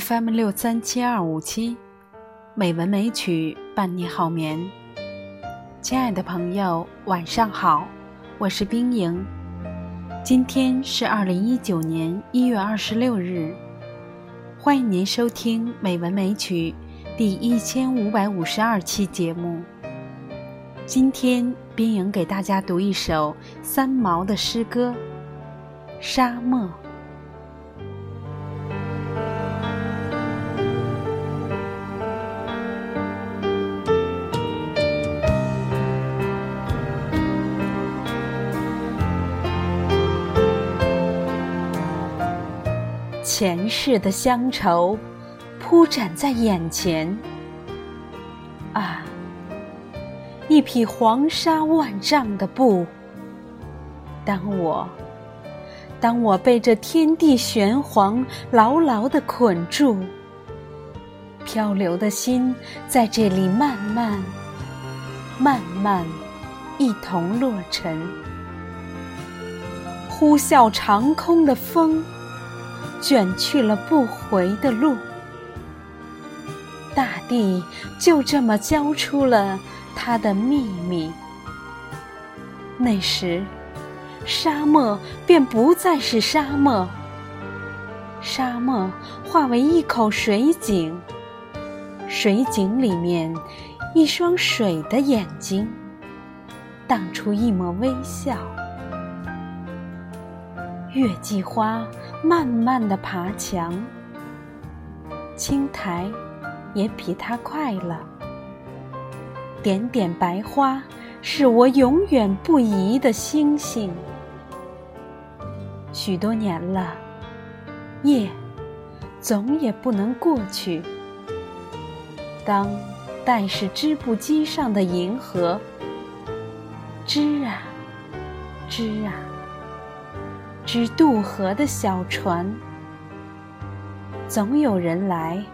FM 六三七二五七，美文美曲伴你好眠。亲爱的朋友，晚上好，我是冰莹。今天是二零一九年一月二十六日，欢迎您收听《美文美曲》第一千五百五十二期节目。今天，冰莹给大家读一首三毛的诗歌《沙漠》。前世的乡愁铺展在眼前，啊，一匹黄沙万丈的布。当我，当我被这天地玄黄牢牢的捆住，漂流的心在这里慢慢、慢慢一同落沉，呼啸长空的风。卷去了不回的路，大地就这么交出了它的秘密。那时，沙漠便不再是沙漠，沙漠化为一口水井，水井里面一双水的眼睛，荡出一抹微笑。月季花慢慢的爬墙，青苔也比它快了。点点白花是我永远不移的星星。许多年了，夜总也不能过去。当带是织布机上的银河，织啊，织啊。织渡河的小船，总有人来，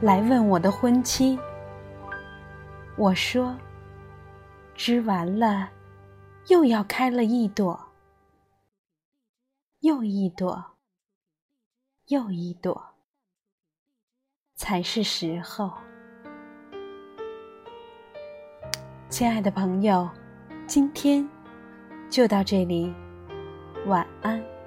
来问我的婚期。我说，织完了，又要开了一朵，又一朵，又一朵，才是时候。亲爱的朋友，今天就到这里。晚安。